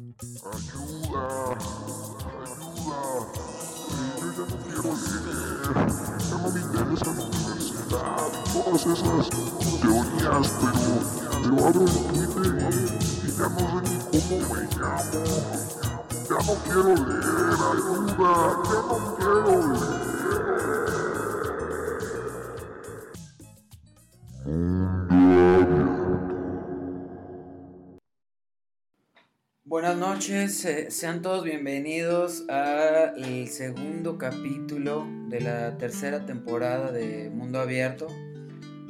Ayuda, ayuda. Yo ya no quiero leer. Ya no me interesa la universidad todas esas teorías, pero, pero abro el Twitter y, y ya no sé ni cómo me llamo. Ya no quiero leer, ayuda, ya no quiero leer. Noches, sean todos bienvenidos al segundo capítulo de la tercera temporada de Mundo Abierto,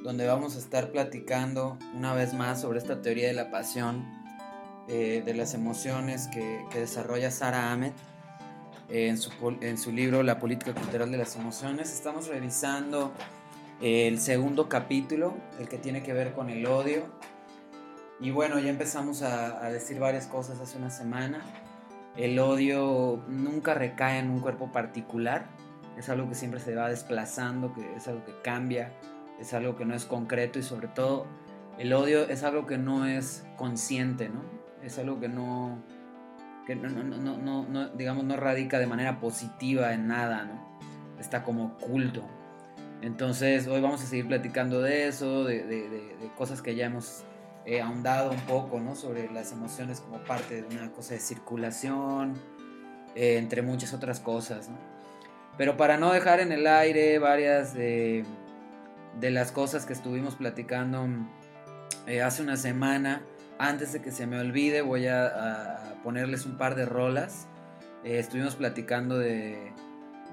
donde vamos a estar platicando una vez más sobre esta teoría de la pasión, eh, de las emociones que, desarrolla Sara Ahmed eh, en, su, en su libro La política cultural de las emociones. Estamos revisando el segundo capítulo, el que tiene que ver con el odio. Y bueno, ya empezamos a, decir varias cosas hace una semana. El odio nunca recae en un cuerpo particular, es algo que siempre se va desplazando, que es algo que cambia, es algo que no es concreto y sobre todo el odio es algo que no es consciente, ¿no? Es algo que no, que no, no, no, no, digamos, no radica de manera positiva en nada, ¿no? Está como oculto. Entonces hoy vamos a seguir platicando de eso, de- de cosas que ya hemos eh, ahondado un poco, ¿no? Sobre las emociones como parte de una cosa de circulación, eh, entre muchas otras cosas, ¿no? Pero para no dejar en el aire varias de, de las cosas que estuvimos platicando eh, hace una semana, antes de que se me olvide, voy a, a- ponerles un par de rolas. Eh, estuvimos platicando de,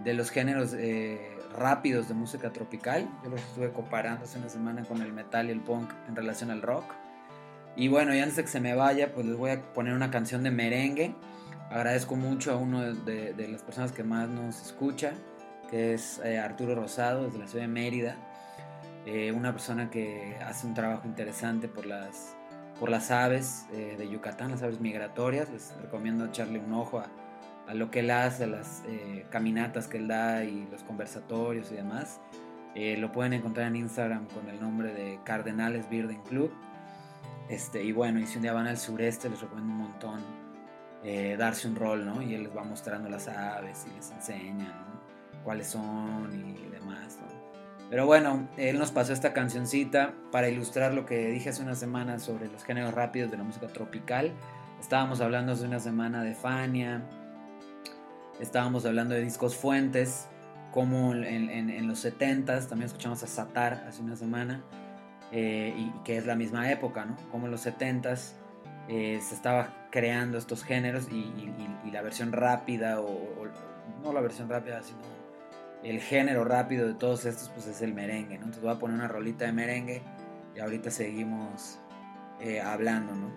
de los géneros eh, rápidos de música tropical. Yo los estuve comparando hace una semana con el metal y el punk en relación al rock. Y bueno, y antes de que se me vaya, pues les voy a poner una canción de merengue. Agradezco mucho a uno de, de- de las personas que más nos escucha, que es eh, Arturo Rosado, desde la ciudad de Mérida. Eh, una persona que hace un trabajo interesante por las, por las aves eh, de Yucatán, las aves migratorias. Les recomiendo echarle un ojo a, a lo que él hace, a las eh, caminatas que él da y los conversatorios y demás. Eh, lo pueden encontrar en Instagram con el nombre de Cardenales Birden Club. Este, y bueno, y si un día van al sureste, les recomiendo un montón eh, darse un rol, ¿no? Y él les va mostrando las aves y les enseña, ¿no? Cuáles son y demás. Pero bueno, él nos pasó esta cancioncita para ilustrar lo que dije hace una semana sobre los géneros rápidos de la música tropical. Estábamos hablando hace una semana de Fania, estábamos hablando de discos fuentes, como en los 70s, también escuchamos a Satar hace una semana, eh, y, que es la misma época, ¿no? Como en los 70s eh, se estaba creando estos géneros y, la versión rápida, o, o- no la versión rápida, sino el género rápido de todos estos, pues es el merengue, ¿no? Entonces voy a poner una rolita de merengue y ahorita seguimos eh, hablando, ¿no?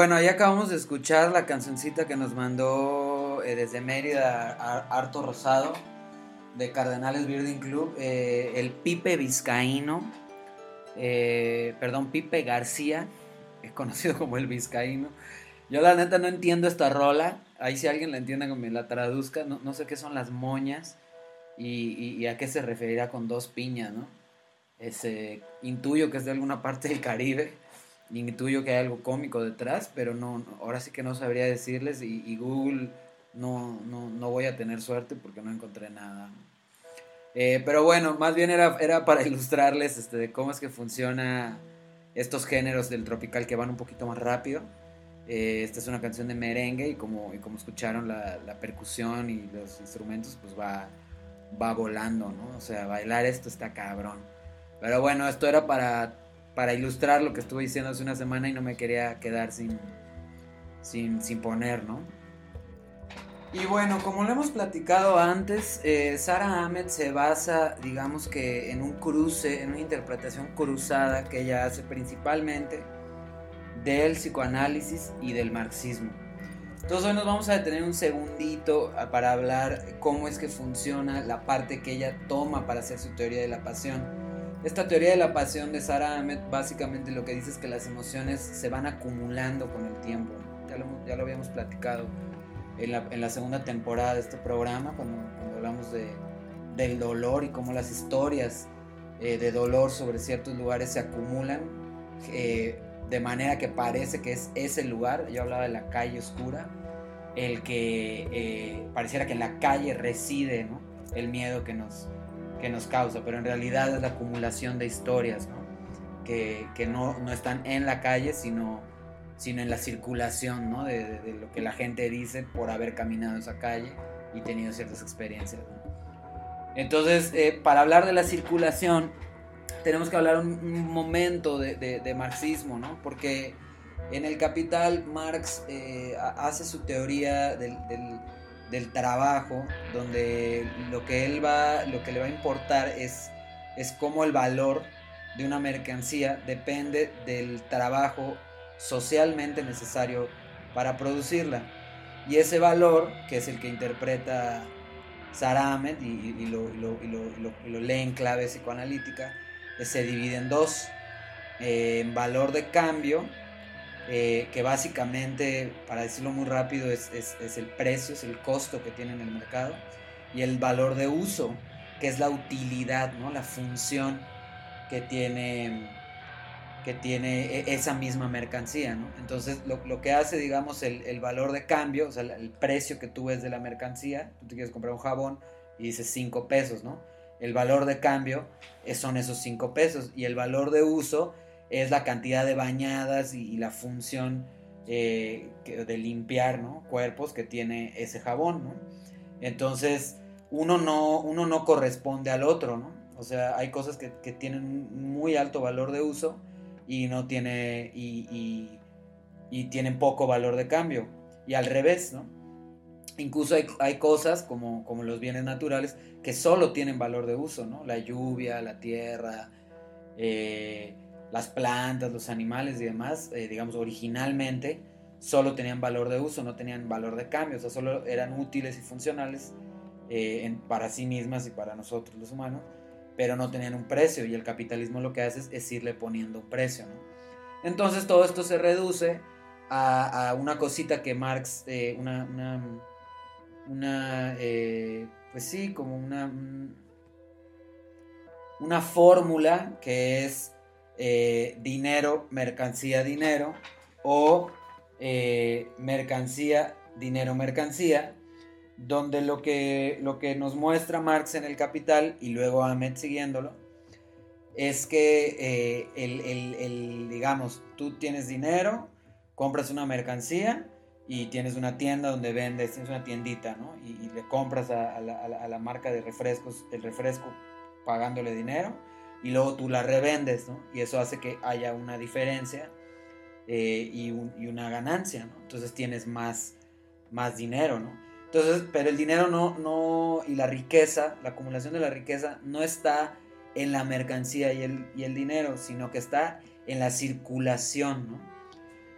Bueno, ahí acabamos de escuchar la cancioncita que nos mandó eh, desde Mérida Harto Rosado de Cardenales Birding Club, eh, el Pipe Vizcaíno, eh, perdón, Pipe García, es conocido como el Vizcaíno. Yo la neta no entiendo esta rola, ahí si alguien la entiende que me la traduzca, no, sé qué son las moñas y, a qué se referirá con dos piñas, ¿no? Ese, intuyo que es de alguna parte del Caribe intuyo que hay algo cómico detrás, pero no, ahora sí que no sabría decirles y, Google no, no, voy a tener suerte porque no encontré nada. Eh, pero bueno, más bien era, era para ilustrarles este, de cómo es que funciona estos géneros del tropical que van un poquito más rápido. Eh, esta es una canción de merengue y como, y como escucharon la, la, percusión y los instrumentos, pues va, va volando, ¿no? O sea, bailar esto está cabrón. Pero bueno, esto era para para ilustrar lo que estuve diciendo hace una semana y no me quería quedar sin, sin, sin poner, ¿no? Y bueno, como lo hemos platicado antes, eh, Sara Ahmed se basa, digamos que, en un cruce, en una interpretación cruzada que ella hace principalmente del psicoanálisis y del marxismo. Entonces hoy nos vamos a detener un segundito para hablar cómo es que funciona la parte que ella toma para hacer su teoría de la pasión. Esta teoría de la pasión de Sarah Ahmed básicamente lo que dice es que las emociones se van acumulando con el tiempo. Ya, lo, habíamos platicado en la, segunda temporada de este programa, cuando, hablamos de, del dolor y cómo las historias eh, de dolor sobre ciertos lugares se acumulan eh, de manera que parece que es ese lugar. Yo hablaba de la calle oscura, el que eh, pareciera que en la calle reside el miedo que nos, que nos causa, pero en realidad es la acumulación de historias, Que, no, están en la calle, sino, sino en la circulación, ¿no? De, lo que la gente dice por haber caminado esa calle y tenido ciertas experiencias. Entonces, eh, para hablar de la circulación, tenemos que hablar un, momento de, marxismo, ¿no? Porque en el Capital Marx eh, hace su teoría del del trabajo, donde lo que él va, lo que le va a importar es, es cómo el valor de una mercancía depende del trabajo socialmente necesario para producirla. Y ese valor, que es el que interpreta Ahmed y, lo, lee en clave psicoanalítica, se divide en dos. Eh, en valor de cambio, eh, que básicamente, para decirlo muy rápido, es, el precio, es el costo que tiene en el mercado, y el valor de uso, que es la utilidad, ¿no? la función que tiene, que tiene e, esa misma mercancía. Entonces, lo, que hace, digamos, el, valor de cambio, o sea, el precio que tú ves de la mercancía, tú te quieres comprar un jabón y dices 5 pesos, ¿no? El valor de cambio son esos 5 pesos y el valor de uso es la cantidad de bañadas y, la función eh, de limpiar cuerpos que tiene ese jabón. Entonces, uno no, uno no corresponde al otro, ¿no? O sea, hay cosas que, tienen muy alto valor de uso y no tiene y, tienen poco valor de cambio. Y al revés, ¿no? Incluso hay, cosas como, como, los bienes naturales que solo tienen valor de uso, ¿no? La lluvia, la tierra, eh, las plantas, los animales y demás, eh, digamos, originalmente solo tenían valor de uso, no tenían valor de cambio, o sea, solo eran útiles y funcionales eh, para sí mismas y para nosotros los humanos, pero no tenían un precio y el capitalismo lo que hace es, irle poniendo un precio, ¿no? Entonces todo esto se reduce a, una cosita que Marx, eh, una, una pues sí, como una, una fórmula que es eh, dinero, mercancía, dinero, o eh, mercancía, dinero, mercancía, donde lo que, lo que nos muestra Marx en el Capital y luego Ahmed siguiéndolo, es que eh, el, digamos, tú tienes dinero, compras una mercancía y tienes una tienda donde vendes, tienes una tiendita, ¿no? Y, le compras a, la, marca de refrescos el refresco pagándole dinero y luego tú la revendes, ¿no? Y eso hace que haya una diferencia eh, y, una ganancia, ¿no? Entonces tienes más, más dinero, ¿no? Entonces, pero el dinero no, no, y la riqueza, la acumulación de la riqueza no está en la mercancía y el, y el dinero, sino que está en la circulación, ¿no?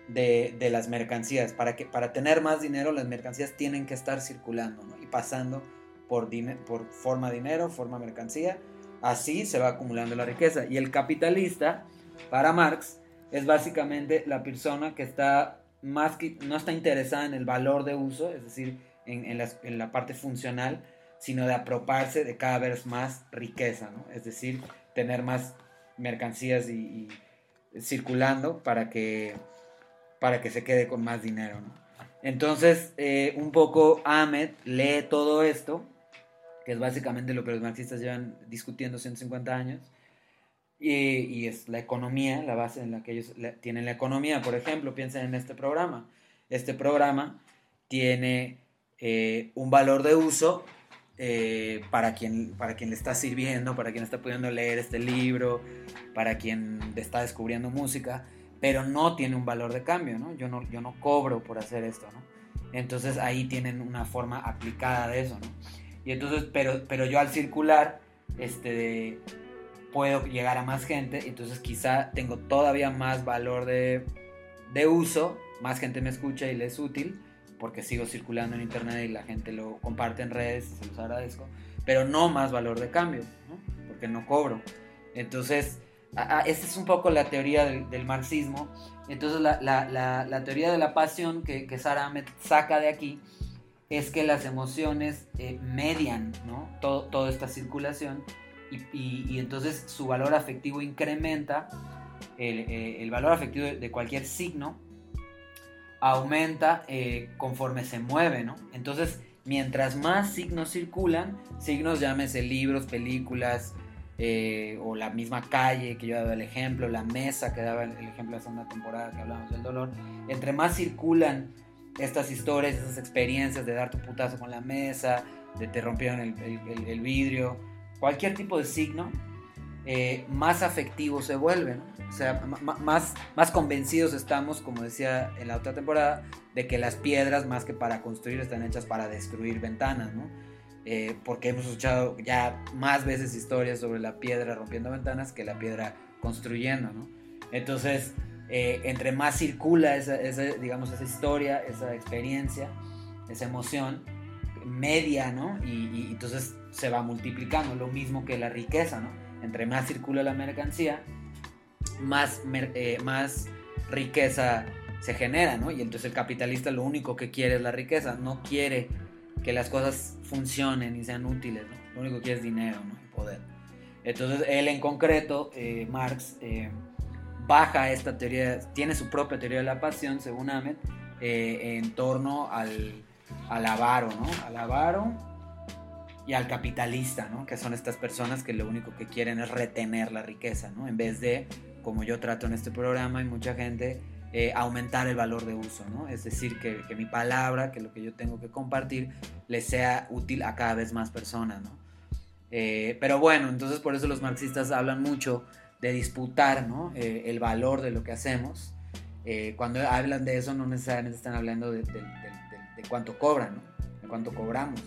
de, de las mercancías. Para, que, para tener más dinero, las mercancías tienen que estar circulando ¿no? y pasando por, por forma dinero, forma mercancía. Así se va acumulando la riqueza. Y el capitalista, para Marx, es básicamente la persona que está más no está interesada en el valor de uso, es decir, en, la, parte funcional, sino de apropiarse de cada vez más riqueza, ¿no? Es decir, tener más mercancías y, circulando para que, para que se quede con más dinero. Entonces, eh, un poco Ahmed lee todo esto, que es básicamente lo que los marxistas llevan discutiendo 150 años, y, es la economía, la base en la que ellos tienen la economía. Por ejemplo, piensen en este programa. Este programa tiene eh, un valor de uso eh, para, quien, para quien le está sirviendo, para quien está pudiendo leer este libro, para quien está descubriendo música, pero no tiene un valor de cambio, ¿no? Yo no, yo no cobro por hacer esto, ¿no? Entonces ahí tienen una forma aplicada de eso, ¿no? Y entonces, pero, pero yo al circular, este, puedo llegar a más gente, entonces quizá tengo todavía más valor de, de uso, más gente me escucha y le es útil, porque sigo circulando en internet y la gente lo comparte en redes, se los agradezco, pero no más valor de cambio, porque no cobro. Entonces, esa es un poco la teoría del, marxismo. Entonces, la, la, la, la, teoría de la pasión que, que Sara Ahmed saca de aquí es que las emociones eh, median. Todo, toda esta circulación y, entonces su valor afectivo incrementa, el, eh, valor afectivo de, cualquier signo aumenta eh, conforme se mueve. Entonces, mientras más signos circulan, signos llámese libros, películas, o la misma calle que yo daba el ejemplo, la mesa que daba el, ejemplo la segunda temporada que hablamos del dolor, entre más circulan estas historias, esas experiencias de dar tu putazo con la mesa, de te rompieron el, el, el vidrio, cualquier tipo de signo, eh, más afectivo se vuelve, ¿no? O sea, más, más convencidos estamos, como decía en la otra temporada, de que las piedras, más que para construir, están hechas para destruir ventanas, ¿no? Eh, porque hemos escuchado ya más veces historias sobre la piedra rompiendo ventanas que la piedra construyendo, ¿no? Entonces, eh, entre más circula esa, digamos, esa historia, esa experiencia, esa emoción, media, ¿no? Y, y entonces se va multiplicando, lo mismo que la riqueza, ¿no? entre más circula la mercancía, más, eh, más riqueza se genera, ¿no? Y entonces el capitalista lo único que quiere es la riqueza, no quiere que las cosas funcionen y sean útiles, ¿no? Lo único que quiere es dinero, ¿no? Y poder. Entonces él en concreto, eh, Marx, eh, baja esta teoría, tiene su propia teoría de la pasión, según Ahmed, eh, en torno al, al avaro, ¿no? Al y al capitalista, ¿no? Que son estas personas que lo único que quieren es retener la riqueza, ¿no? En vez de, como yo trato en este programa y mucha gente, eh, aumentar el valor de uso, ¿no? Es decir, que, que, mi palabra, que lo que yo tengo que compartir, le sea útil a cada vez más personas, ¿no? Eh, pero bueno, entonces por eso los marxistas hablan mucho de disputar, ¿no? Eh, el valor de lo que hacemos. Eh, cuando hablan de eso no necesariamente están hablando de, de, cuánto cobran, ¿no? De cuánto cobramos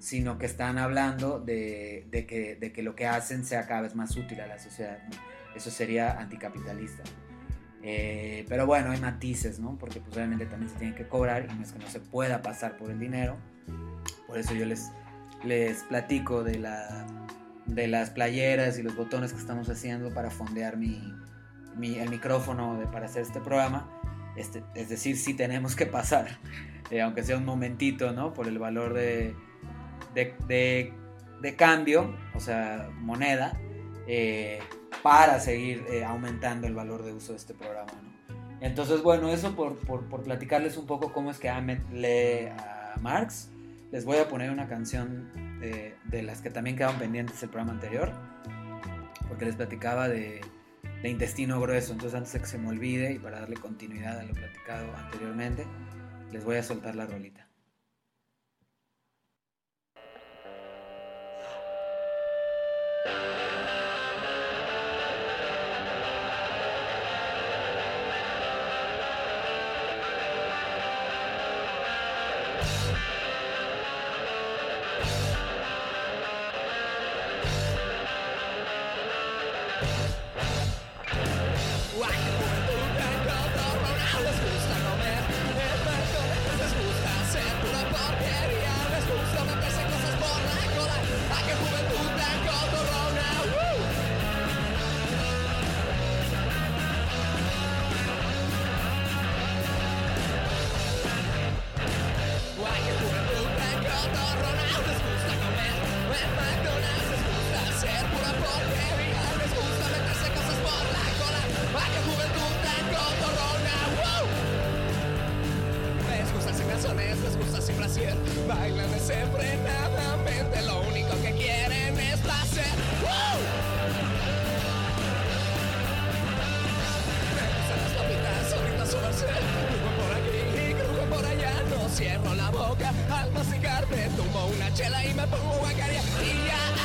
sino que están hablando de, que, lo que hacen sea cada vez más útil a la sociedad. Eso sería anticapitalista. Eh, pero bueno, hay matices, ¿no? Porque pues obviamente también se tiene que cobrar y no es que no se pueda pasar por el dinero. Por eso yo les platico de, la, de las playeras y los botones que estamos haciendo para fondear mi, mi, el micrófono de, para hacer este programa. Este, es decir, sí tenemos que pasar, eh, aunque sea un momentito, ¿no? Por el valor de, de, de, de cambio, o sea, moneda, eh, para seguir eh, aumentando el valor de uso de este programa. ¿no? Entonces, bueno, eso por, por, por, platicarles un poco cómo es que Ahmed lee a Marx. Les voy a poner una canción de, las que también quedaban pendientes el programa anterior, porque les platicaba de, de intestino grueso. Entonces, antes de que se me olvide y para darle continuidad a lo platicado anteriormente, les voy a soltar la rolita. Boca al masticar. Me tomo una chela y me pongo guacaria. Y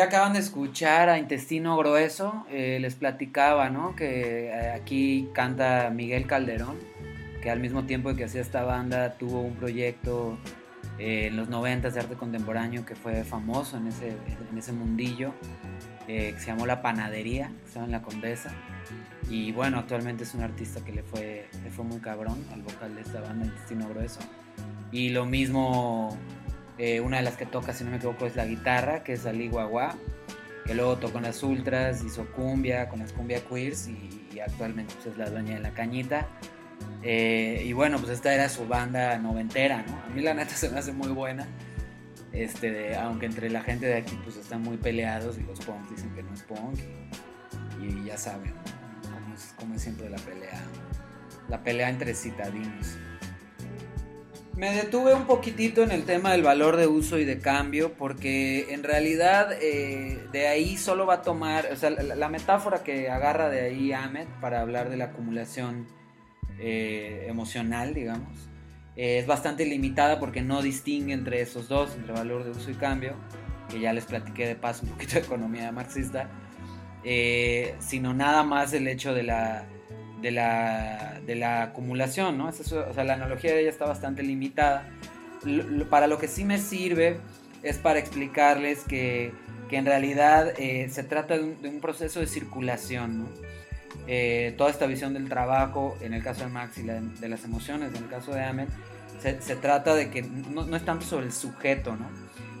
Acaban de escuchar a Intestino Grueso. eh, les platicaba, ¿no? Que eh, aquí canta Miguel Calderón, que al mismo tiempo que hacía esta banda tuvo un proyecto eh, en los 90 de arte contemporáneo que fue famoso en ese, en ese mundillo, eh, se llamó La Panadería, que estaba en La Condesa. Y bueno, actualmente es un artista que le fue, le fue muy cabrón al vocal de esta banda, Intestino Grueso. Y lo mismo eh, una de las que toca, si no me equivoco, es la guitarra, que es Ali Guagua, que luego tocó en las Ultras, hizo cumbia con las cumbia queers y, actualmente pues, es la dueña de la cañita. Eh, y bueno, pues esta era su banda noventera, ¿no? A mí la neta se me hace muy buena. Este, aunque entre la gente de aquí pues están muy peleados y los punks dicen que no es punk. Y, ya saben, ¿no? Es, cómo es siempre la pelea. La pelea entre citadinos. Me detuve un poquitito en el tema del valor de uso y de cambio, porque en realidad eh, de ahí solo va a tomar, o sea, la, metáfora que agarra de ahí Ahmed para hablar de la acumulación eh, emocional, digamos, eh, es bastante limitada porque no distingue entre esos dos, entre valor de uso y cambio, que ya les platiqué de paso un poquito de economía marxista, sino nada más el hecho de la, de la, de la acumulación, ¿no? Es eso, o sea, la analogía de ella está bastante limitada. Para lo que sí me sirve es para explicarles que, que en realidad eh, se trata de un, proceso de circulación, ¿no? Eh, toda esta visión del trabajo, en el caso de Max, y de las emociones, en el caso de Ahmed, se, trata de que no, no es tanto sobre el sujeto, ¿no?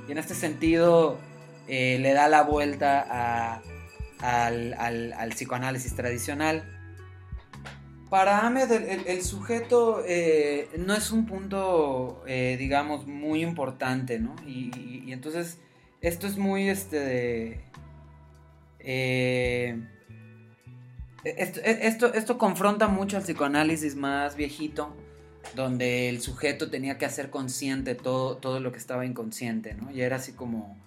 Y en este sentido eh, le da la vuelta a- al- al psicoanálisis tradicional. Para Ahmed el, sujeto eh, no es un punto, eh, digamos, muy importante, ¿no? Y, entonces esto es muy, este, de... eh, esto, esto, esto confronta mucho al psicoanálisis más viejito, donde el sujeto tenía que hacer consciente todo, todo lo que estaba inconsciente, ¿no? Y era así como,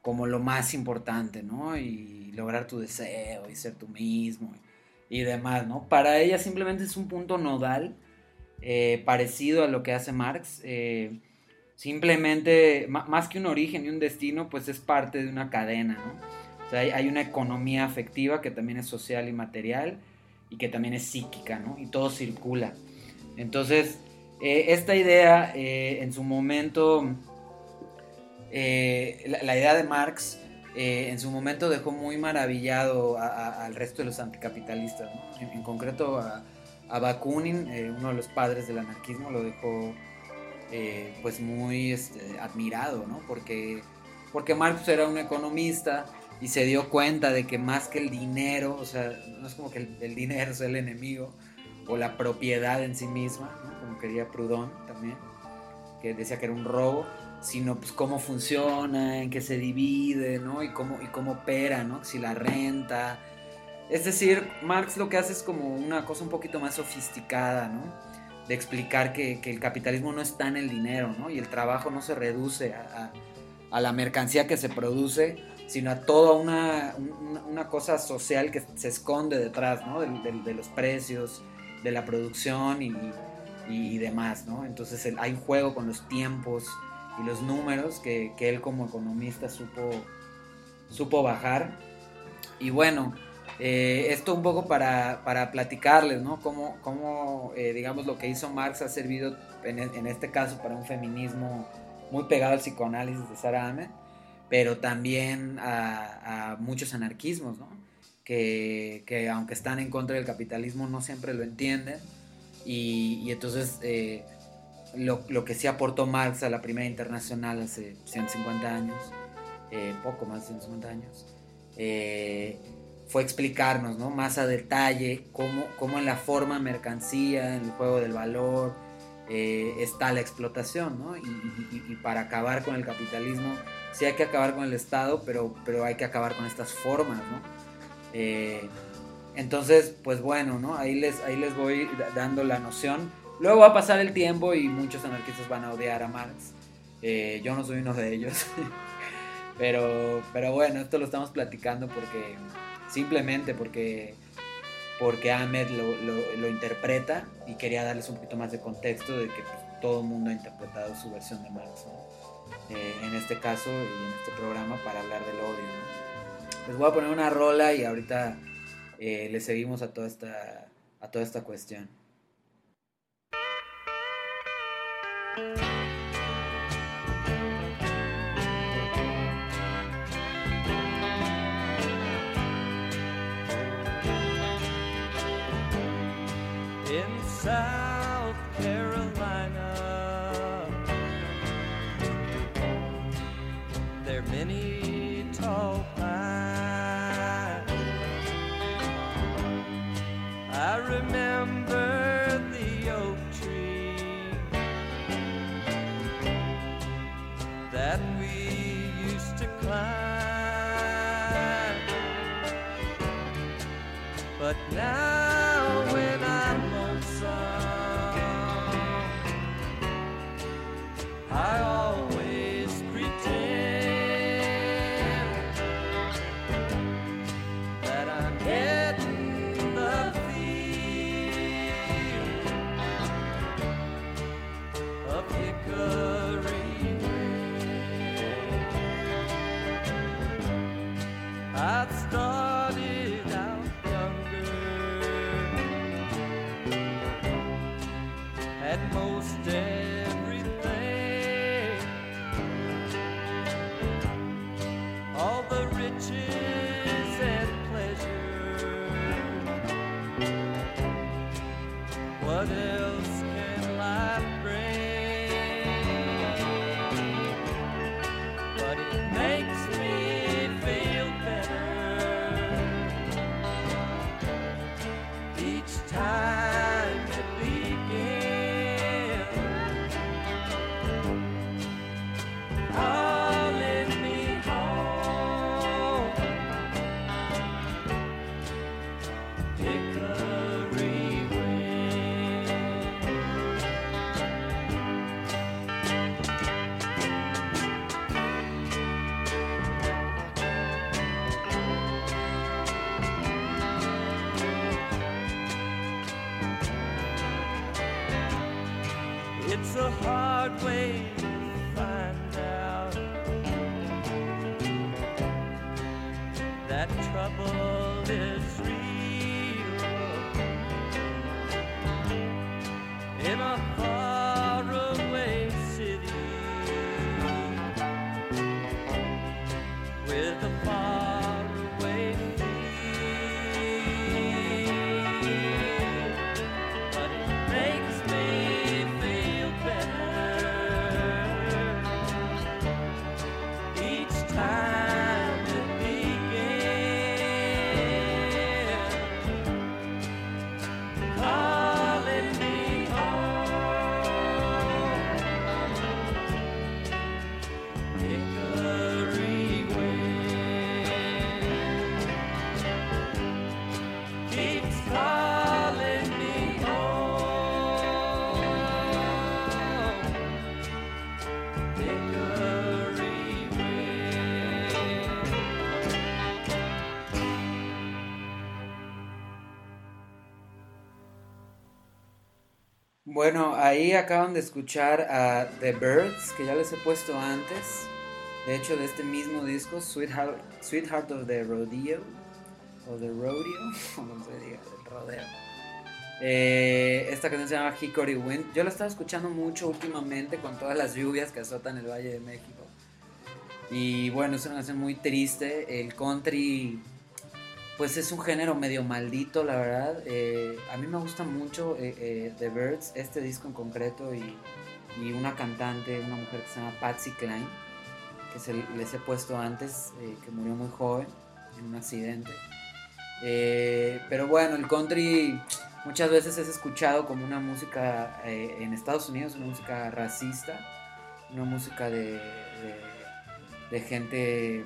como lo más importante, ¿no? Y lograr tu deseo y ser tú mismo y, demás, ¿no? Para ella simplemente es un punto nodal, eh, parecido a lo que hace Marx. eh, simplemente, más que un origen y un destino, pues es parte de una cadena, ¿no? O sea, hay, una economía afectiva que también es social y material y que también es psíquica, ¿no? Y todo circula. Entonces, eh, esta idea en su momento, la idea de Marx eh, en su momento dejó muy maravillado al resto de los anticapitalistas, en, concreto a, Bakunin, eh, uno de los padres del anarquismo, lo dejó eh, pues muy este, admirado, ¿no? Porque, porque Marx era un economista y se dio cuenta de que más que el dinero, o sea, no es como que el, dinero sea el enemigo o la propiedad en sí misma, como quería Proudhon también, que decía que era un robo, sino pues cómo funciona, en qué se divide, ¿no? Y cómo, y cómo opera, ¿no? Si la renta. Es decir, Marx lo que hace es como una cosa un poquito más sofisticada, ¿no? De explicar que, que el capitalismo no está en el dinero, ¿no? Y el trabajo no se reduce a, a- a la mercancía que se produce, sino a toda una, una, una cosa social que se esconde detrás, ¿no? Del- del- de los precios, de la producción y, y- y demás, ¿no? Entonces el- hay un juego con los tiempos y los números que, que él como economista supo, supo bajar. Y bueno, eh, esto un poco para, para platicarles, ¿no? Cómo, cómo eh, digamos, lo que hizo Marx ha servido, en, en este caso, para un feminismo muy pegado al psicoanálisis de Sarah Ahmed, pero también a, muchos anarquismos, ¿no? que, que aunque están en contra del capitalismo no siempre lo entienden y, y entonces eh, lo, lo que sí aportó Marx a la primera internacional hace 150 años, eh, poco más de 150 años, eh, fue explicarnos ¿no? más a detalle cómo, cómo en la forma mercancía, en el juego del valor, eh, está la explotación, ¿no? Y, y- y para acabar con el capitalismo, sí hay que acabar con el Estado, pero, pero hay que acabar con estas formas, ¿no? Eh, entonces, pues bueno, ¿no? Ahí les, ahí les voy da- dando la noción. Luego va a pasar el tiempo y muchos anarquistas van a odiar a Marx. Eh, yo no soy uno de ellos. pero, pero bueno, esto lo estamos platicando porque simplemente porque porque Ahmed lo, lo- interpreta y quería darles un poquito más de contexto de que pues, todo el mundo ha interpretado su versión de Marx, ¿no? Eh, en este caso y en este programa para hablar del odio. Les voy a poner una rola y ahorita eh, le seguimos a toda esta, a toda esta cuestión. Bye. 了 Bueno, ahí acaban de escuchar a The Birds, que ya les he puesto antes. De hecho, de este mismo disco, Sweetheart, Sweetheart of the Rodeo, o The Rodeo, como se diga, el rodeo. Eh, esta canción se llama Hickory Wind. Yo la estaba escuchando mucho últimamente con todas las lluvias que azotan el Valle de México. Y bueno, es una canción muy triste. El country pues es un género medio maldito, la verdad. Eh, a mí me gusta mucho eh, eh, The Birds, este disco en concreto, y, y una cantante, una mujer que se llama Patsy Cline, que se, les he puesto antes, eh, que murió muy joven en un accidente. Pero bueno, el country muchas veces es escuchado como una música en Estados Unidos, una música racista, una música de, de gente,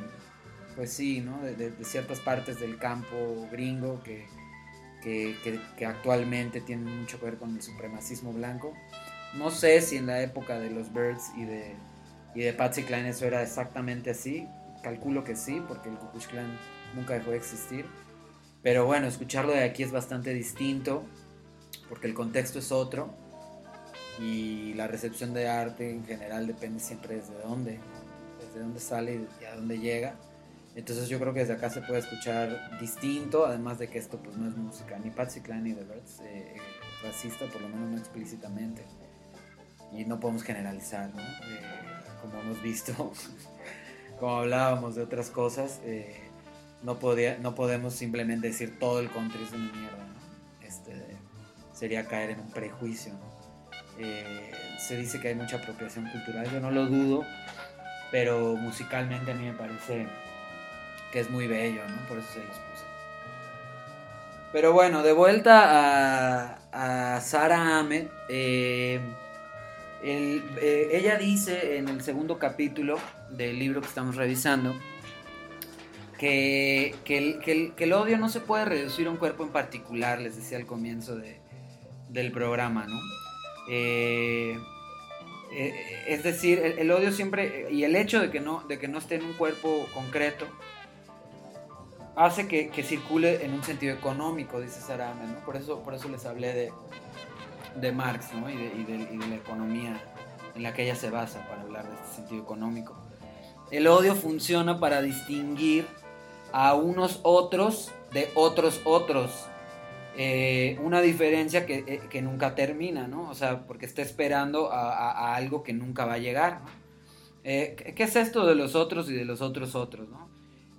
pues sí, ¿no? de, ciertas partes del campo gringo que- que actualmente tienen mucho que ver con el supremacismo blanco. No sé si en la época de los Birds y de, y de Patsy Cline eso era exactamente así. Calculo que sí, porque el Ku Klux Klan nunca dejó de existir. Pero bueno, escucharlo de aquí es bastante distinto, porque el contexto es otro. Y la recepción de arte en general depende siempre desde dónde, desde dónde sale y a dónde llega. Entonces yo creo que desde acá se puede escuchar distinto, además de que esto pues no es música ni Patsy Cline ni The Birds, eh, eh, racista, por lo menos no explícitamente. Y no podemos generalizar, ¿no? Eh, como hemos visto, como hablábamos de otras cosas, no, podía, no podemos simplemente decir todo el country es una mierda, ¿no? Este, sería caer en un prejuicio, ¿no? Se dice que hay mucha apropiación cultural, yo no lo dudo, pero musicalmente a mí me parece que es muy bello, ¿no? Por eso se los puse. Pero bueno, de vuelta a, Sara Ahmed, eh, eh, ella dice en el segundo capítulo del libro que estamos revisando que, que el, que el- que el odio no se puede reducir a un cuerpo en particular, les decía al comienzo de- del programa, ¿no? Eh, es decir, el, el odio siempre, y el hecho de que no, de que no esté en un cuerpo concreto, hace que, que circule en un sentido económico, dice Sarame, ¿no? Por eso, por eso les hablé de, de Marx, ¿no? Y de, y de- y de la economía en la que ella se basa para hablar de este sentido económico. El odio funciona para distinguir a unos otros de otros otros. Eh, una diferencia que, eh, que nunca termina, ¿no? O sea, porque está esperando a, algo que nunca va a llegar, ¿no? Eh, ¿qué- ¿Qué es esto de los otros y de los otros otros, no?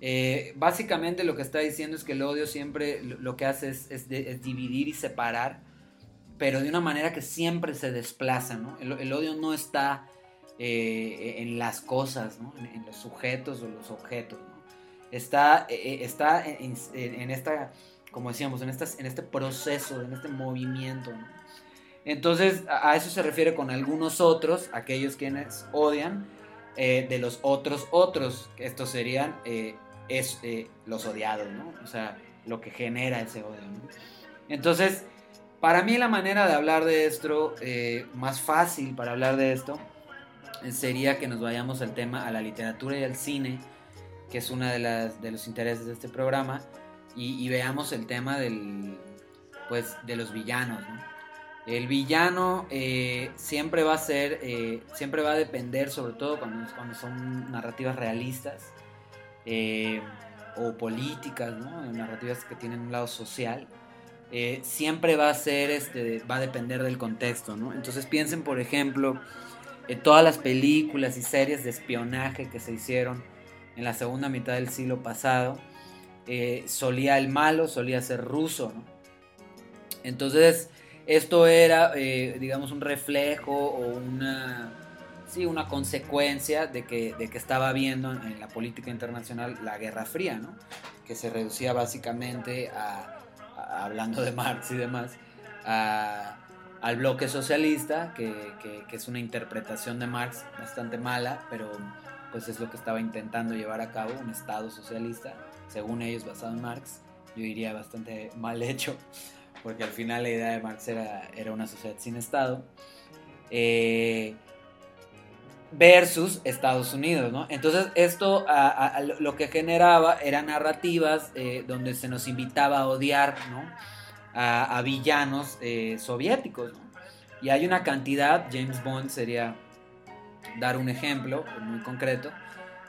Eh, básicamente lo que está diciendo es que el odio siempre lo, que hace es, dividir y separar, pero de una manera que siempre se desplaza, ¿no? El, odio no está eh, en las cosas, ¿no? En, los sujetos o los objetos. Está, eh, está en, esta, como decíamos, en, estas, en este proceso, en este movimiento. Entonces, a, a eso se refiere con algunos otros, aquellos quienes odian, eh, de los otros otros, estos serían es, eh, los odiados. O sea, lo que genera ese odio. Entonces, para mí la manera de hablar de esto, eh, más fácil para hablar de esto, sería que nos vayamos al tema, a la literatura y al cine, que es uno de, de los intereses de este programa, y, veamos el tema del, pues, de los villanos, ¿no? El villano eh, siempre va a ser, siempre va a depender, sobre todo cuando son narrativas realistas eh, o políticas, ¿no? narrativas que tienen un lado social, eh, siempre va a ser, este, va a depender del contexto, ¿no? Entonces piensen, por ejemplo, en todas las películas y series de espionaje que se hicieron en la segunda mitad del siglo pasado, eh, solía el malo, solía ser ruso, ¿no? Entonces, esto era, digamos, un reflejo o una, sí, una consecuencia de que, de que estaba habiendo en, en la política internacional la Guerra Fría, ¿no? Que se reducía básicamente a, a- hablando de Marx y demás, a- al bloque socialista, que, que- que es una interpretación de Marx bastante mala, pero pues es lo que estaba intentando llevar a cabo, un Estado socialista, según ellos basado en Marx, yo diría bastante mal hecho, porque al final la idea de Marx era, era una sociedad sin Estado, eh, versus Estados Unidos, ¿no? Entonces esto a- a- lo que generaba eran narrativas eh, donde se nos invitaba a odiar, ¿no? A, a villanos eh, soviéticos, ¿no? Y hay una cantidad, James Bond sería dar un ejemplo muy concreto,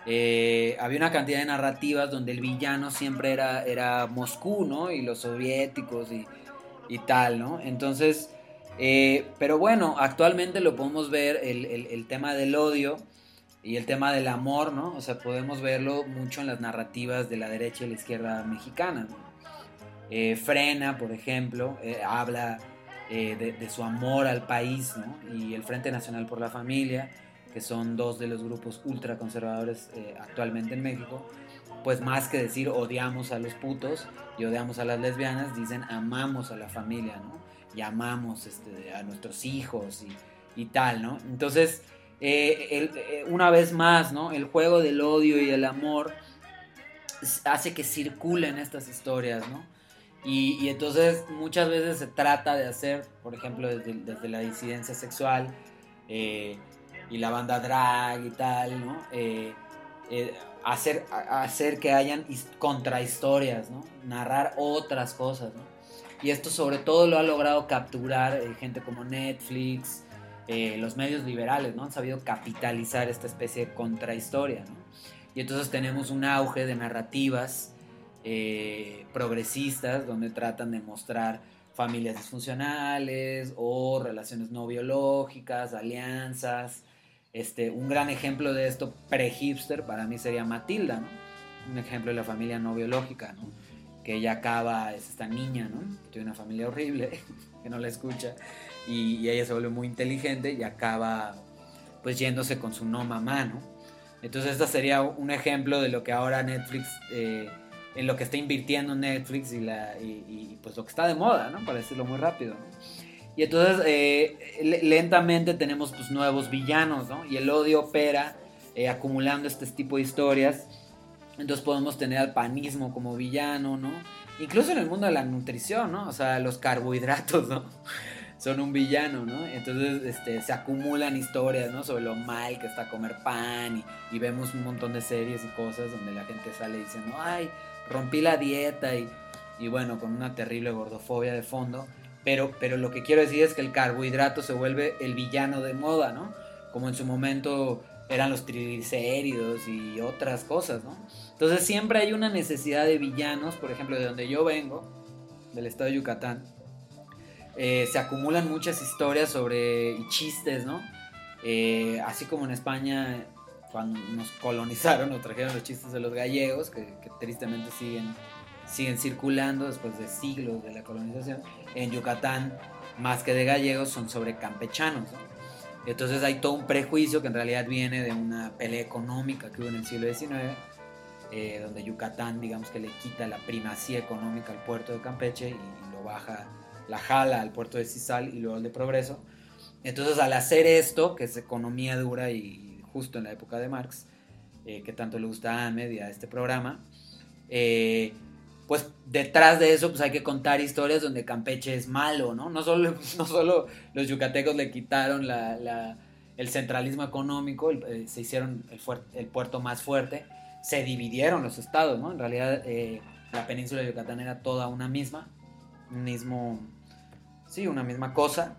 eh, había una cantidad de narrativas donde el villano siempre era, era Moscú, ¿no? Y los soviéticos y, y tal, ¿no? Entonces, eh, pero bueno, actualmente lo podemos ver, el, el- el tema del odio y el tema del amor, ¿no? O sea, podemos verlo mucho en las narrativas de la derecha y la izquierda mexicana, ¿no? Eh, Frena, por ejemplo, eh, habla eh, de, de su amor al país, ¿no? Y el Frente Nacional por la Familia, que son dos de los grupos ultraconservadores eh, actualmente en México, pues más que decir odiamos a los putos y odiamos a las lesbianas, dicen amamos a la familia, ¿no? Y amamos este, a nuestros hijos y, tal, ¿no? Entonces, eh, eh, una vez más, ¿no? El juego del odio y el amor hace que circulen estas historias, ¿no? Y, entonces muchas veces se trata de hacer, por ejemplo, desde, la disidencia sexual eh, y la banda drag y tal, ¿no? Hacer, hacer que hayan his- contrahistorias, ¿no? Narrar otras cosas, ¿no? Y esto sobre todo lo ha logrado capturar eh, gente como Netflix, eh, los medios liberales, ¿no? Han sabido capitalizar esta especie de contrahistoria, ¿no? Y entonces tenemos un auge de narrativas eh, progresistas donde tratan de mostrar familias disfuncionales o relaciones no biológicas, alianzas. Este, un gran ejemplo de esto pre-hipster para mí sería Matilda, ¿no? Un ejemplo de la familia no biológica, ¿no? Que ella acaba, es esta niña, ¿no? Que tiene una familia horrible, que no la escucha, y, ella se vuelve muy inteligente y acaba pues yéndose con su no mamá, ¿no? Entonces esta sería un ejemplo de lo que ahora Netflix, eh, en lo que está invirtiendo Netflix y, la, y, y, pues lo que está de moda, ¿no? Para decirlo muy rápido, ¿no? Y entonces eh, le- lentamente tenemos pues nuevos villanos, ¿no? Y el odio opera eh, acumulando este tipo de historias. Entonces podemos tener al panismo como villano, ¿no? Incluso en el mundo de la nutrición, ¿no? O sea, los carbohidratos, ¿no? Son un villano, ¿no? Entonces este, se acumulan historias, ¿no? Sobre lo mal que está comer pan y, vemos un montón de series y cosas donde la gente sale diciendo, ay, rompí la dieta y, y bueno, con una terrible gordofobia de fondo. Pero, pero lo que quiero decir es que el carbohidrato se vuelve el villano de moda, ¿no? Como en su momento eran los triglicéridos y otras cosas, ¿no? Entonces siempre hay una necesidad de villanos, por ejemplo, de donde yo vengo, del estado de Yucatán, eh, se acumulan muchas historias sobre y chistes, ¿no? Eh, así como en España, cuando nos colonizaron, nos trajeron los chistes de los gallegos, que, que tristemente siguen, siguen circulando después de siglos de la colonización. En Yucatán, más que de gallegos, son sobre campechanos, ¿no? Entonces hay todo un prejuicio que en realidad viene de una pelea económica que hubo en el siglo XIX, eh, donde Yucatán, digamos que le quita la primacía económica al puerto de Campeche y, y lo baja, la jala al puerto de Cisal y luego al de Progreso. Entonces al hacer esto, que es economía dura y justo en la época de Marx, eh, que tanto le gusta a Ahmed y a este programa, eh, pues detrás de eso pues hay que contar historias donde Campeche es malo, ¿no? No solo, no solo los yucatecos le quitaron la, el centralismo económico, eh, se hicieron el, puerto más fuerte, se dividieron los estados, ¿no? En realidad eh, la península de Yucatán era toda una misma, mismo, sí, una misma cosa,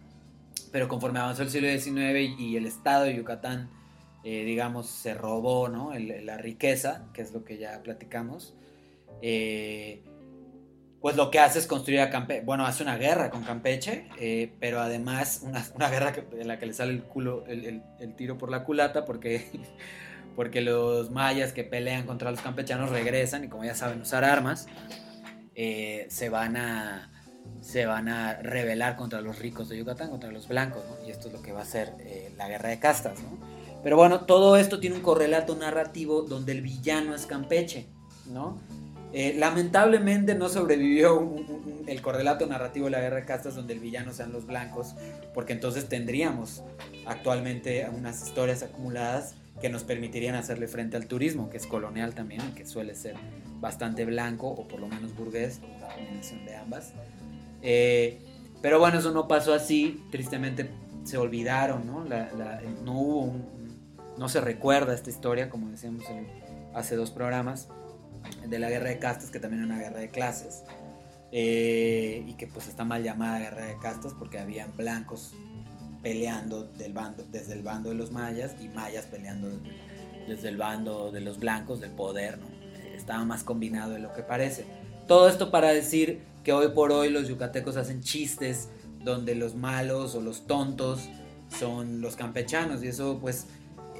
pero conforme avanzó el siglo XIX y, el estado de Yucatán, eh, digamos, se robó, ¿no? La riqueza, que es lo que ya platicamos, eh, pues lo que hace es construir a Campeche, bueno, hace una guerra con Campeche, eh, pero además una, guerra que- en la que le sale el tiro por la culata, porque, porque los mayas que pelean contra los campechanos regresan y como ya saben usar armas, eh, se van a se van a rebelar contra los ricos de Yucatán, contra los blancos. Y esto es lo que va a ser la guerra de castas. Pero bueno, todo esto tiene un correlato narrativo donde el villano es Campeche, ¿no? Eh, lamentablemente no sobrevivió el correlato narrativo de la guerra de castas donde el villano sean los blancos, porque entonces tendríamos actualmente unas historias acumuladas que nos permitirían hacerle frente al turismo, que es colonial también, que suele ser bastante blanco o por lo menos burgués, una combinación de ambas. Eh, pero bueno, eso no pasó así, tristemente se olvidaron, ¿no? La- no hubo no se recuerda esta historia, como decíamos en- hace dos programas, de la guerra de castas, que también era una guerra de clases, eh, y que pues está mal llamada guerra de castas porque habían blancos peleando del bando, desde el bando de los mayas y mayas peleando desde, desde el bando de los blancos, del poder, ¿no? Estaba más combinado de lo que parece. Todo esto para decir que hoy por hoy los yucatecos hacen chistes donde los malos o los tontos son los campechanos y eso pues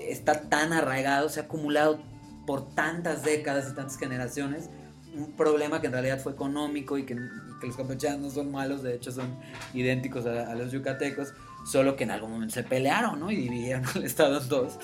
está tan arraigado, se ha acumulado por tantas décadas y tantas generaciones un problema que en realidad fue económico y que, los campechanos no son malos, de hecho son idénticos a, los yucatecos, solo que en algún momento se pelearon, ¿no? Y dividieron el estado en dos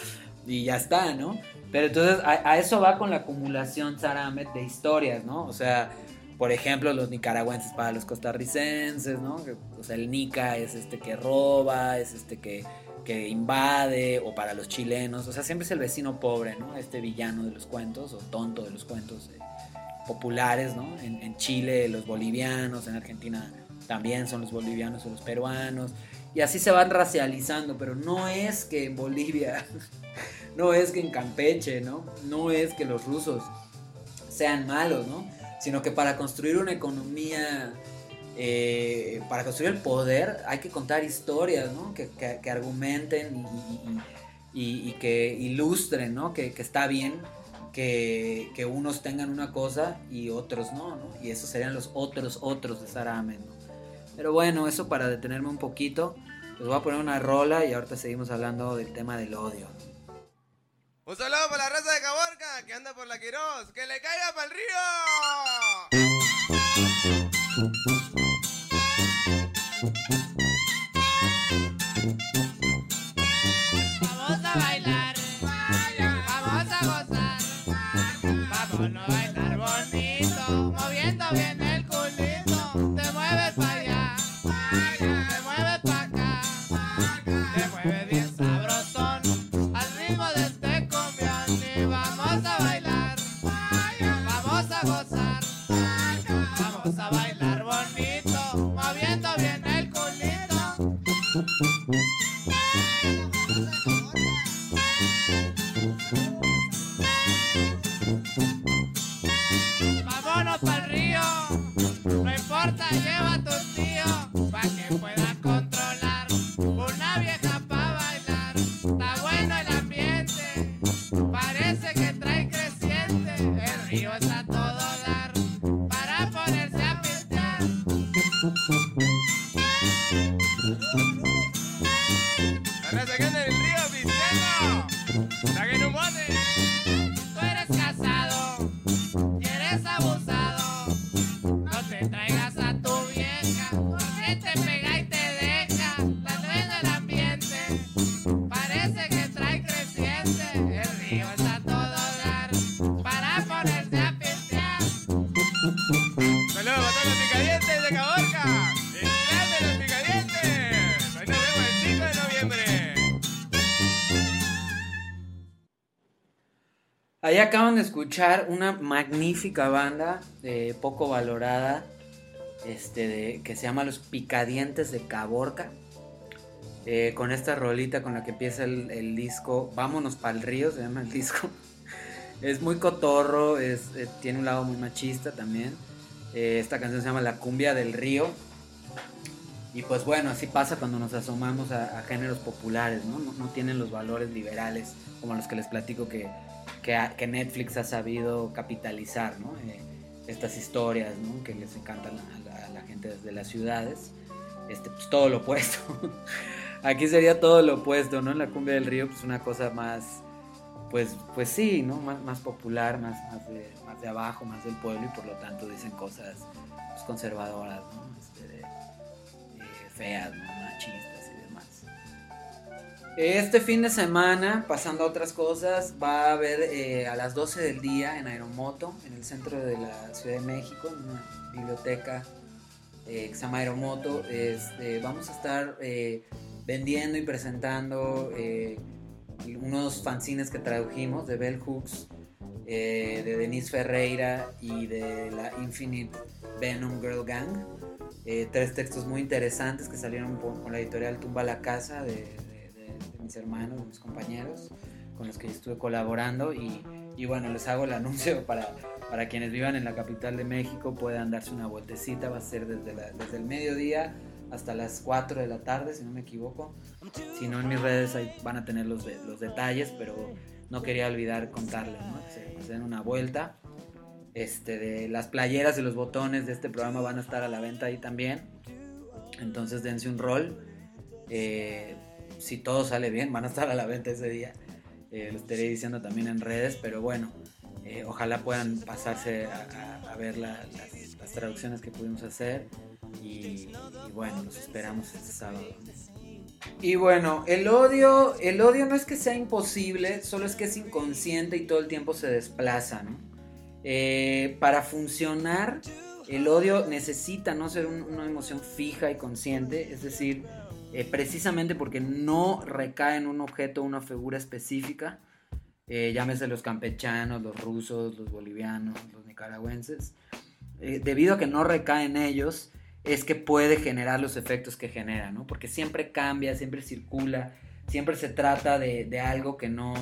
y ya está, ¿no? Pero entonces a, a eso va con la acumulación, Saramet, de historias, ¿no? O sea, por ejemplo, los nicaragüenses para los costarricenses, ¿no? O sea, el nica es este que roba, es este que, que invade, o para los chilenos, o sea, siempre es el vecino pobre, ¿no? Este villano de los cuentos, o tonto de los cuentos eh, populares, ¿no? En, en Chile los bolivianos, en Argentina también son los bolivianos o los peruanos, y así se van racializando, pero no es que en Bolivia, no es que en Campeche, ¿no? No es que los rusos sean malos, ¿no? Sino que para construir una economía, eh, para construir el poder, hay que contar historias, ¿no? Que, que- que argumenten y, que ilustren, ¿no? Que, está bien que, unos tengan una cosa y otros no, ¿no? Y esos serían los otros otros de Sara Ahmed, ¿no? Pero bueno, eso para detenerme un poquito, les voy a poner una rola y ahorita seguimos hablando del tema del odio. Un saludo para la raza de Caborca que anda por la Quiroz. ¡Que le caiga para el río! Te traigas a tu vieja, porque te pega y te deja. La dueña del ambiente parece que trae creciente. El río está a todo dar para ponerse a pistear. Saludos para todos los picadientes de Caborca. El de los picadientes. Nos vemos el 5 de noviembre. Ahí acaban de escuchar una magnífica banda eh, poco valorada este, de- que se llama Los Picadientes de Caborca. Eh, con esta rolita con la que empieza el, el disco Vámonos pa'l río, se llama el disco. Es muy cotorro, es, eh, tiene un lado muy machista también. Eh, esta canción se llama La cumbia del río. Y pues bueno, así pasa cuando nos asomamos a, géneros populares, ¿no? ¿no? tienen los valores liberales como los que les platico que, que, Netflix ha sabido capitalizar, ¿no? Estas historias, ¿no? Que les encantan a desde las ciudades. Este, pues todo lo opuesto. Aquí sería todo lo opuesto, ¿no? En la cumbia del río, pues una cosa más, pues, pues sí, ¿no? Más, popular, más, más, de, de abajo, más del pueblo y por lo tanto dicen cosas pues, conservadoras, ¿no? Este, de- eh, feas, ¿no? machistas y demás. Este fin de semana, pasando a otras cosas, va a haber eh, a las 12 del día en Aeromoto, en el centro de la Ciudad de México, en una biblioteca eh, que. Este, vamos a estar eh, vendiendo y presentando eh, unos fanzines que tradujimos de Bell Hooks, eh, de Denise Ferreira y de la Infinite Venom Girl Gang. Tres textos muy interesantes que salieron por- con la editorial Tumba la Casa de, mis hermanos, de mis compañeros, con los que estuve colaborando. Y, y bueno, les hago el anuncio para, para quienes vivan en la capital de México, puedan darse una vueltecita. Va a ser desde, la- desde el mediodía hasta las 4 de la tarde, si no me equivoco. Si no, en mis redes van a tener los, los detalles, pero no quería olvidar contarles, ¿no? Que se den una vuelta. Este, de las playeras y los botones de este programa van a estar a la venta ahí también. Entonces dense un rol. Eh, si todo sale bien, van a estar a la venta ese día. Eh, lo estaré diciendo también en redes, pero bueno, eh, ojalá puedan pasarse a, a- ver la- las, las traducciones que pudimos hacer. Y, y bueno, los esperamos este sábado. Y bueno, el odio, el odio no es que sea imposible, solo es que es inconsciente y todo el tiempo se desplaza, ¿no? Eh, para funcionar, el odio necesita no ser un- una emoción fija y consciente, es decir, eh, precisamente porque no recae en un objeto o una figura específica, eh, llámese los campechanos, los rusos, los bolivianos, los nicaragüenses, eh, debido a que no recae en ellos, es que puede generar los efectos que genera, ¿no? Porque siempre cambia, siempre circula, siempre se trata de, de algo que no,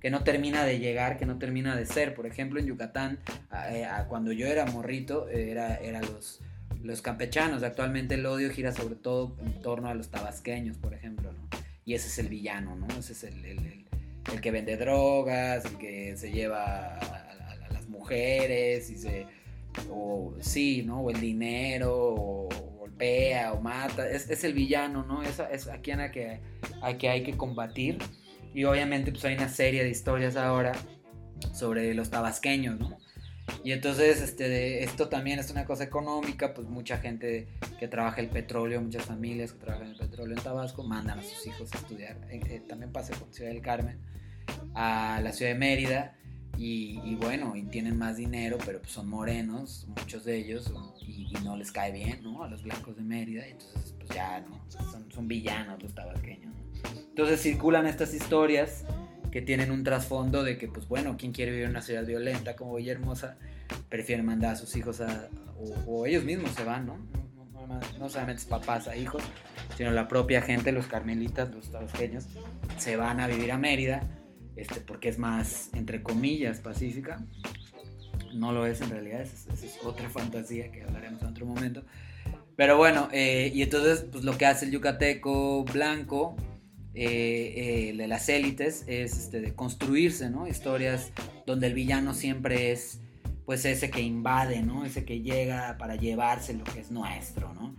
que no termina de llegar, que no termina de ser. Por ejemplo, en Yucatán, eh, cuando yo era morrito, era, era los, los campechanos. Actualmente el odio gira sobre todo en torno a los tabasqueños, por ejemplo, ¿no? Y ese es el villano, ¿no? Ese es el, el- el- el que vende drogas, el que se lleva a, a- a las mujeres y se o sí, ¿no? O el dinero, o golpea, o mata. Es, es el villano, ¿no? Es, es a quien hay que, a que hay que combatir. Y obviamente pues hay una serie de historias ahora sobre los tabasqueños, ¿no? Y entonces este, esto también es una cosa económica, pues mucha gente que trabaja el petróleo, muchas familias que trabajan el petróleo en Tabasco mandan a sus hijos a estudiar. Eh, eh, también pasa con Ciudad del Carmen, a la ciudad de Mérida. Y, y bueno, y tienen más dinero, pero pues son morenos, muchos de ellos, y, y no les cae bien, ¿no? A los blancos de Mérida, y entonces pues ya, ¿no? Son, son villanos los tabasqueños, ¿no? Entonces circulan estas historias que tienen un trasfondo de que, pues bueno, quien quiere vivir en una ciudad violenta como Villahermosa, prefiere mandar a sus hijos a, o, ellos mismos se van, ¿no? No, no- solamente es papás a hijos, sino la propia gente, los carmelitas, los tabasqueños, se van a vivir a Mérida, este, porque es más, entre comillas, pacífica. No lo es en realidad, es otra fantasía que hablaremos en otro momento. Pero bueno, eh, y entonces pues lo que hace el yucateco blanco eh, eh, de las élites es este, de construirse, ¿no? Historias donde el villano siempre es pues ese que invade, ¿no? Ese que llega para llevarse lo que es nuestro, ¿no?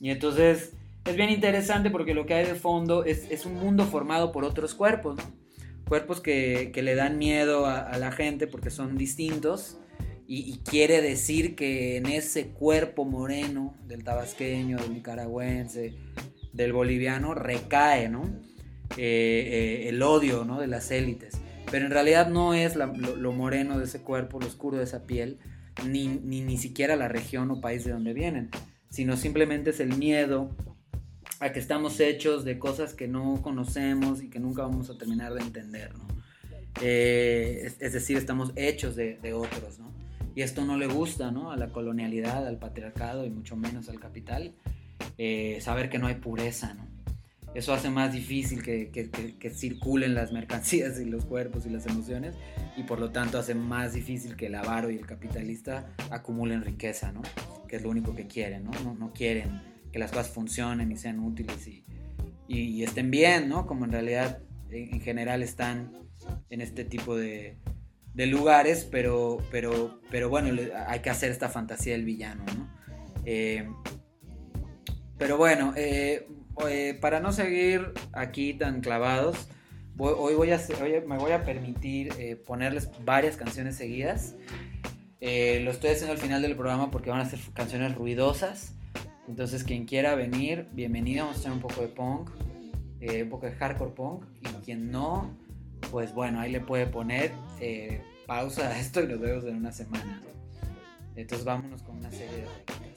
Y entonces es bien interesante porque lo que hay de fondo es, es un mundo formado por otros cuerpos, ¿no? Cuerpos que, que le dan miedo a, a la gente porque son distintos y, y quiere decir que en ese cuerpo moreno del tabasqueño, del nicaragüense, del boliviano, recae, ¿no? Eh, eh, el odio, ¿no? De las élites. Pero en realidad no es lo, moreno de ese cuerpo, lo oscuro de esa piel, ni, ni, ni siquiera la región o país de donde vienen, sino simplemente es el miedo a que estamos hechos de cosas que no conocemos y que nunca vamos a terminar de entender, ¿no? Eh, es, es decir, estamos hechos de, de otros, ¿no? Y esto no le gusta, ¿no? A la colonialidad, al patriarcado y mucho menos al capital, eh, saber que no hay pureza, ¿no? Eso hace más difícil que, que- que- que circulen las mercancías y los cuerpos y las emociones y por lo tanto hace más difícil que el avaro y el capitalista acumulen riqueza, ¿no? Que es lo único que quieren, ¿no? No, no quieren que las cosas funcionen y sean útiles y, y- y estén bien, ¿no? Como en realidad en, en general están en este tipo de, de lugares, pero, pero, pero bueno, hay que hacer esta fantasía del villano, ¿no? Eh, pero bueno, eh, eh, para no seguir aquí tan clavados, hoy, voy a, me voy a permitir eh, ponerles varias canciones seguidas. Eh, lo estoy haciendo al final del programa porque van a ser canciones ruidosas. Entonces, quien quiera venir, bienvenido. Vamos a hacer un poco de punk, eh, un poco de hardcore punk. Y quien no, pues bueno, ahí le puede poner pausa a esto y nos vemos en una semana. Entonces, vámonos con una serie de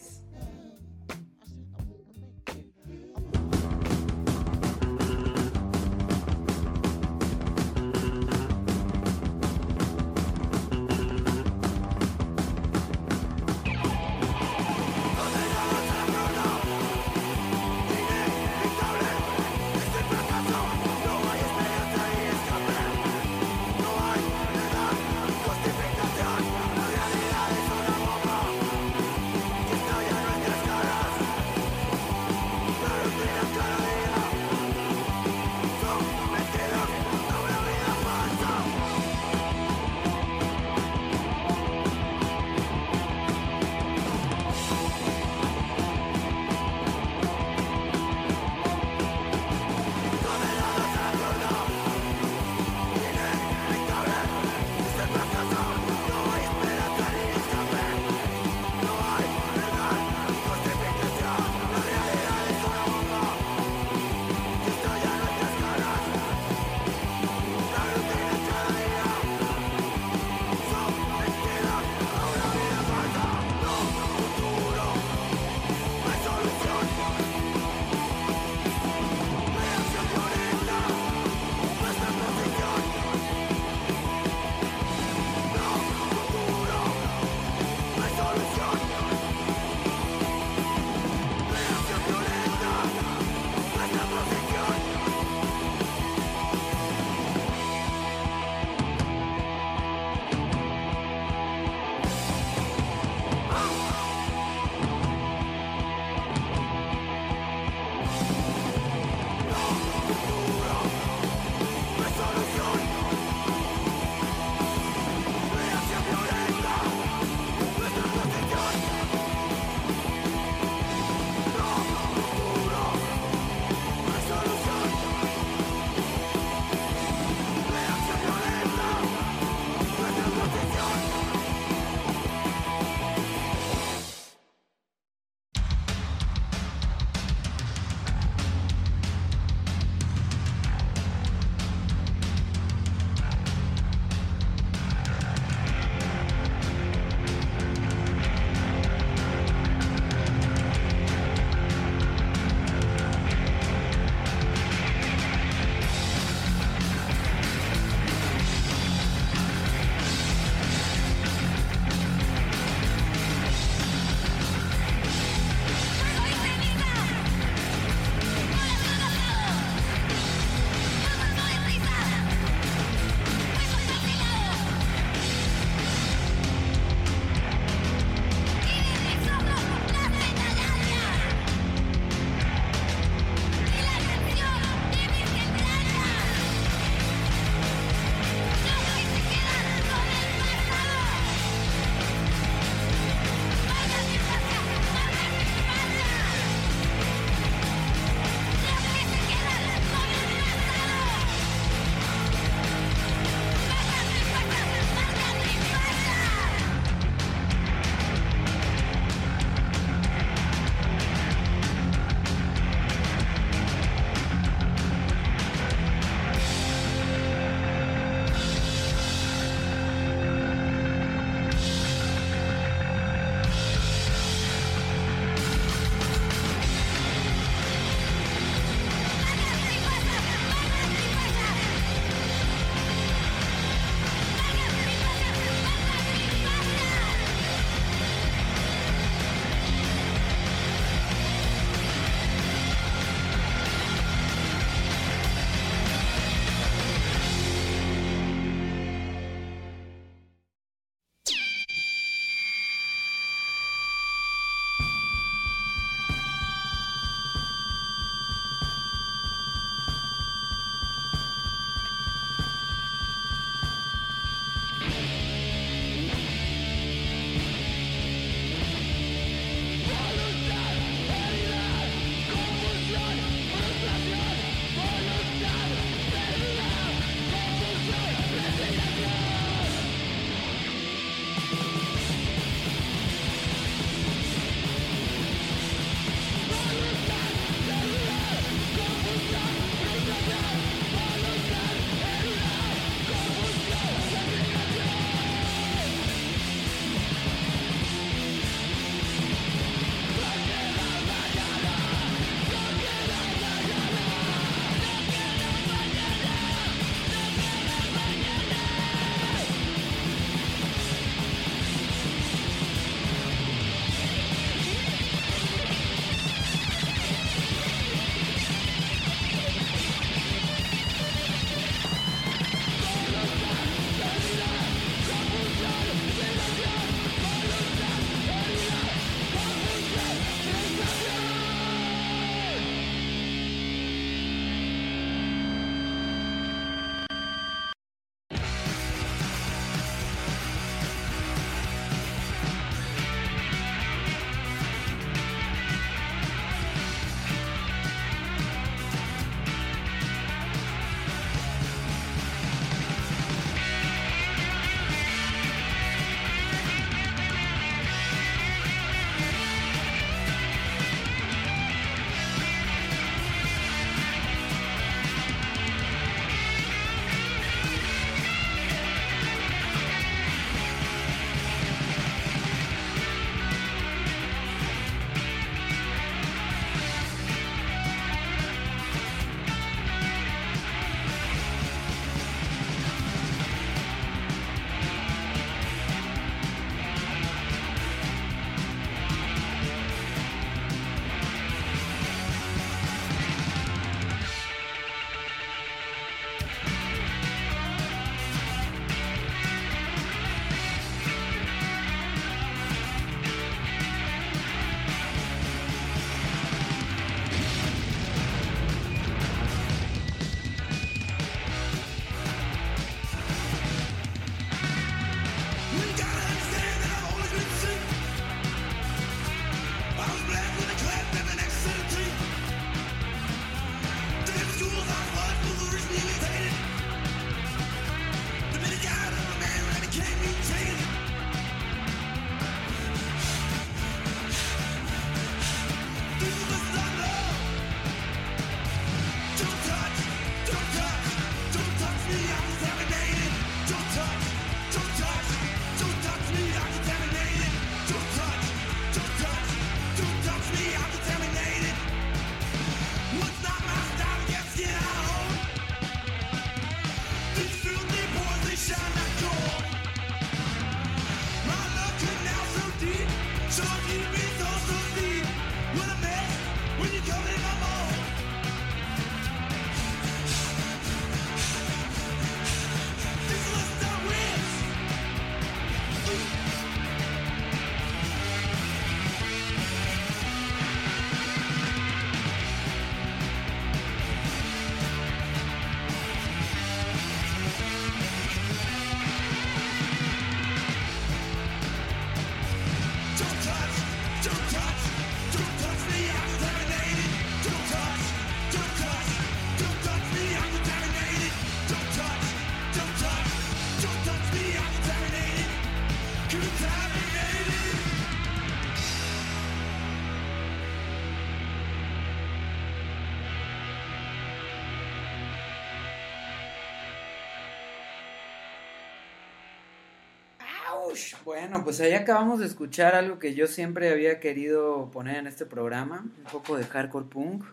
Bueno, pues ahí acabamos de escuchar algo que yo siempre había querido poner en este programa, un poco de hardcore punk.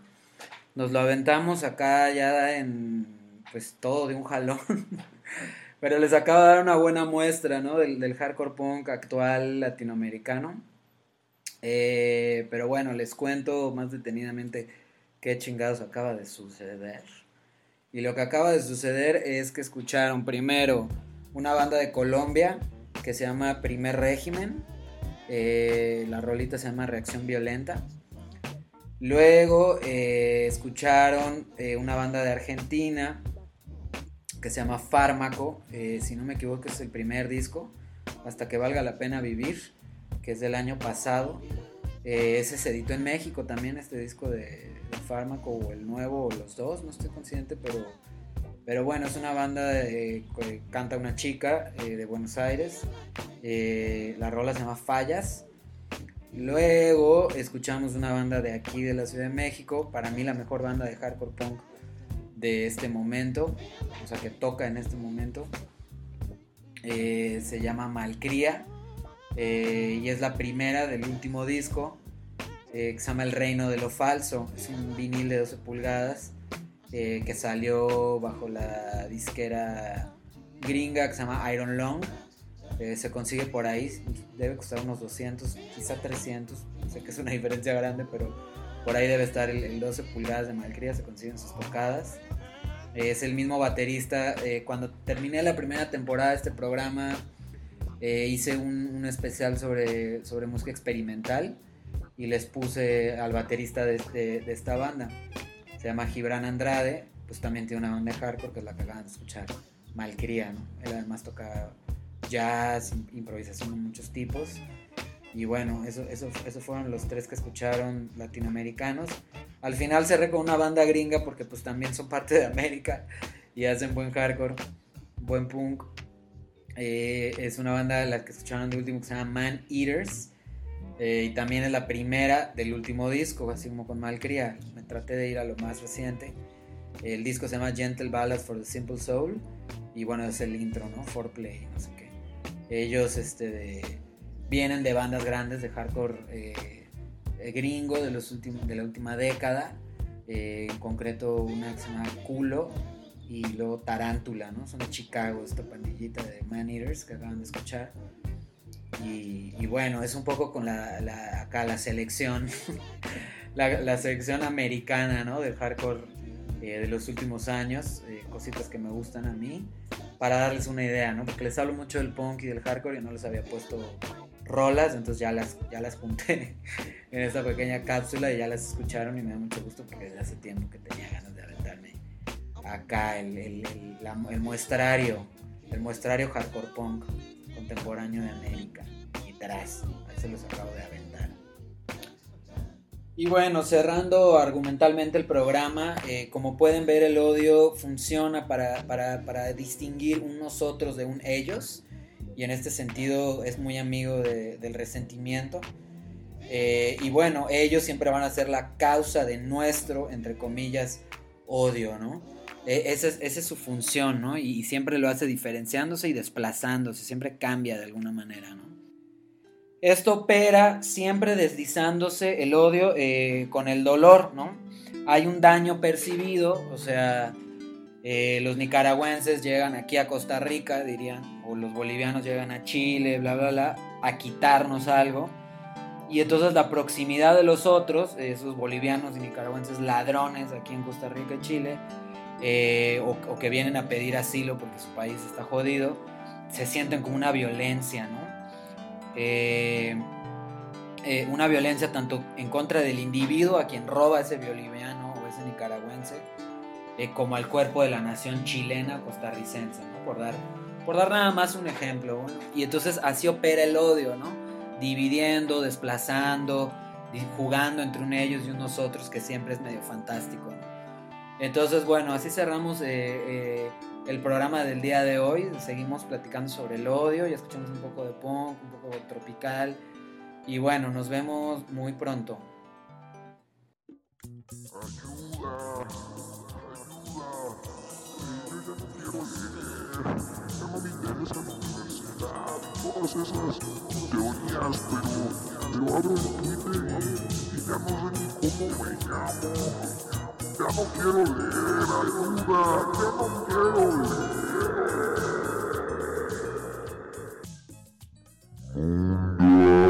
Nos lo aventamos acá ya en pues todo de un jalón. Pero les acabo de dar una buena muestra, ¿no? Del, del hardcore punk actual latinoamericano. Eh, pero bueno, les cuento más detenidamente qué chingados acaba de suceder. Y lo que acaba de suceder es que escucharon primero una banda de Colombia que se llama Primer Régimen. Eh, la rolita se llama Reacción Violenta. Luego eh, escucharon una banda de Argentina que se llama Fármaco. eh, si no me equivoco es el primer disco. Hasta que valga la pena vivir. Que es del año pasado. Eh, ese se editó en México también este disco de, de Fármaco o el nuevo o los dos. No estoy consciente pero... Pero bueno, es una banda eh, que canta una chica eh, de Buenos Aires. Eh, la rola se llama Fallas. Luego escuchamos una banda de aquí de la Ciudad de México. Para mí la mejor banda de hardcore punk de este momento. O sea, que toca en este momento. Eh, se llama Malcría. eh, y es la primera del último disco. eh, que se llama El Reino de lo Falso. Es un vinil de 12 pulgadas que salió bajo la disquera gringa que se llama Iron Long. Se consigue por ahí, debe costar unos 200, quizá 300. Sé que es una diferencia grande, pero por ahí debe estar el, el 12 pulgadas de Malcria, se consiguen sus tocadas. Es el mismo baterista. eh, cuando terminé la primera temporada de este programa, eh, hice un, un especial sobre, sobre música experimental y les puse al baterista de, de- de esta banda se llama Gibran Andrade, pues también tiene una banda de hardcore que es la que acaban de escuchar, Malcría, ¿no? Él además toca jazz, im- improvisación de muchos tipos. Y bueno, eso, eso, esos fueron los tres que escucharon latinoamericanos. Al final cerré con una banda gringa porque pues también son parte de América y hacen buen hardcore, buen punk. Eh, es una banda de la que escucharon de último que se llama Man Eaters. Eh, y también es la primera del último disco, así como con Malcria. Me traté de ir a lo más reciente. El disco se llama Gentle Ballads for the Simple Soul. Y bueno, es el intro, ¿no? Foreplay, no sé qué. Ellos este, de- vienen de bandas grandes de hardcore eh, eh, gringo de, los últimos, de la última década. Eh, en concreto, una que se llama Culo y luego Tarántula, ¿no? Son de Chicago, esta pandillita de Man Eaters que acaban de escuchar. Y, bueno, es un poco con la, acá la selección, la, la selección americana, ¿no? Del hardcore eh, de los últimos años, eh, cositas que me gustan a mí, para darles una idea, ¿no? Porque les hablo mucho del punk y del hardcore y no les había puesto rolas, entonces ya las, ya las junté en esta pequeña cápsula y ya las escucharon y me da mucho gusto porque desde hace tiempo que tenía ganas de aventarme acá el, el- el- la- el muestrario, el muestrario hardcore punk contemporáneo de América y tras, se los acabo de aventar. Y bueno, cerrando argumentalmente el programa, eh, como pueden ver el odio funciona para, para- para distinguir un nosotros de un ellos y en este sentido es muy amigo de- del resentimiento. Eh, y bueno, ellos siempre van a ser la causa de nuestro, entre comillas, odio, ¿no? Eh, esa, es, su función, ¿no? Y, siempre lo hace diferenciándose y desplazándose, siempre cambia de alguna manera, ¿no? Esto opera siempre deslizándose el odio eh, con el dolor, ¿no? Hay un daño percibido, o sea, los nicaragüenses llegan aquí a Costa Rica, dirían, o los bolivianos llegan a Chile, bla, bla, bla, a quitarnos algo. Y entonces la proximidad de los otros, esos bolivianos y nicaragüenses ladrones aquí en Costa Rica y Chile, eh, o, o que vienen a pedir asilo porque su país está jodido, se sienten como una violencia, ¿no? Eh, eh, una violencia tanto en contra del individuo a quien roba ese boliviano o ese nicaragüense, eh, como al cuerpo de la nación chilena costarricense, ¿no? Por dar, por dar nada más un ejemplo. Y entonces así opera el odio, ¿no? Dividiendo, desplazando, jugando entre un ellos y un nosotros, que siempre es medio fantástico. Entonces, bueno, así cerramos eh, eh, el programa del día de hoy. Seguimos platicando sobre el odio, ya escuchamos un poco de punk, un poco tropical. Y bueno, nos vemos muy pronto. Ayuda, ayuda. Yo ya no quiero. forma de ideias que universidade me todas essas teorias, mas eu abro o Twitter e, e já não sei nem como me chamo. Já não quero ler, ajuda, já não quero ler. Mundo. É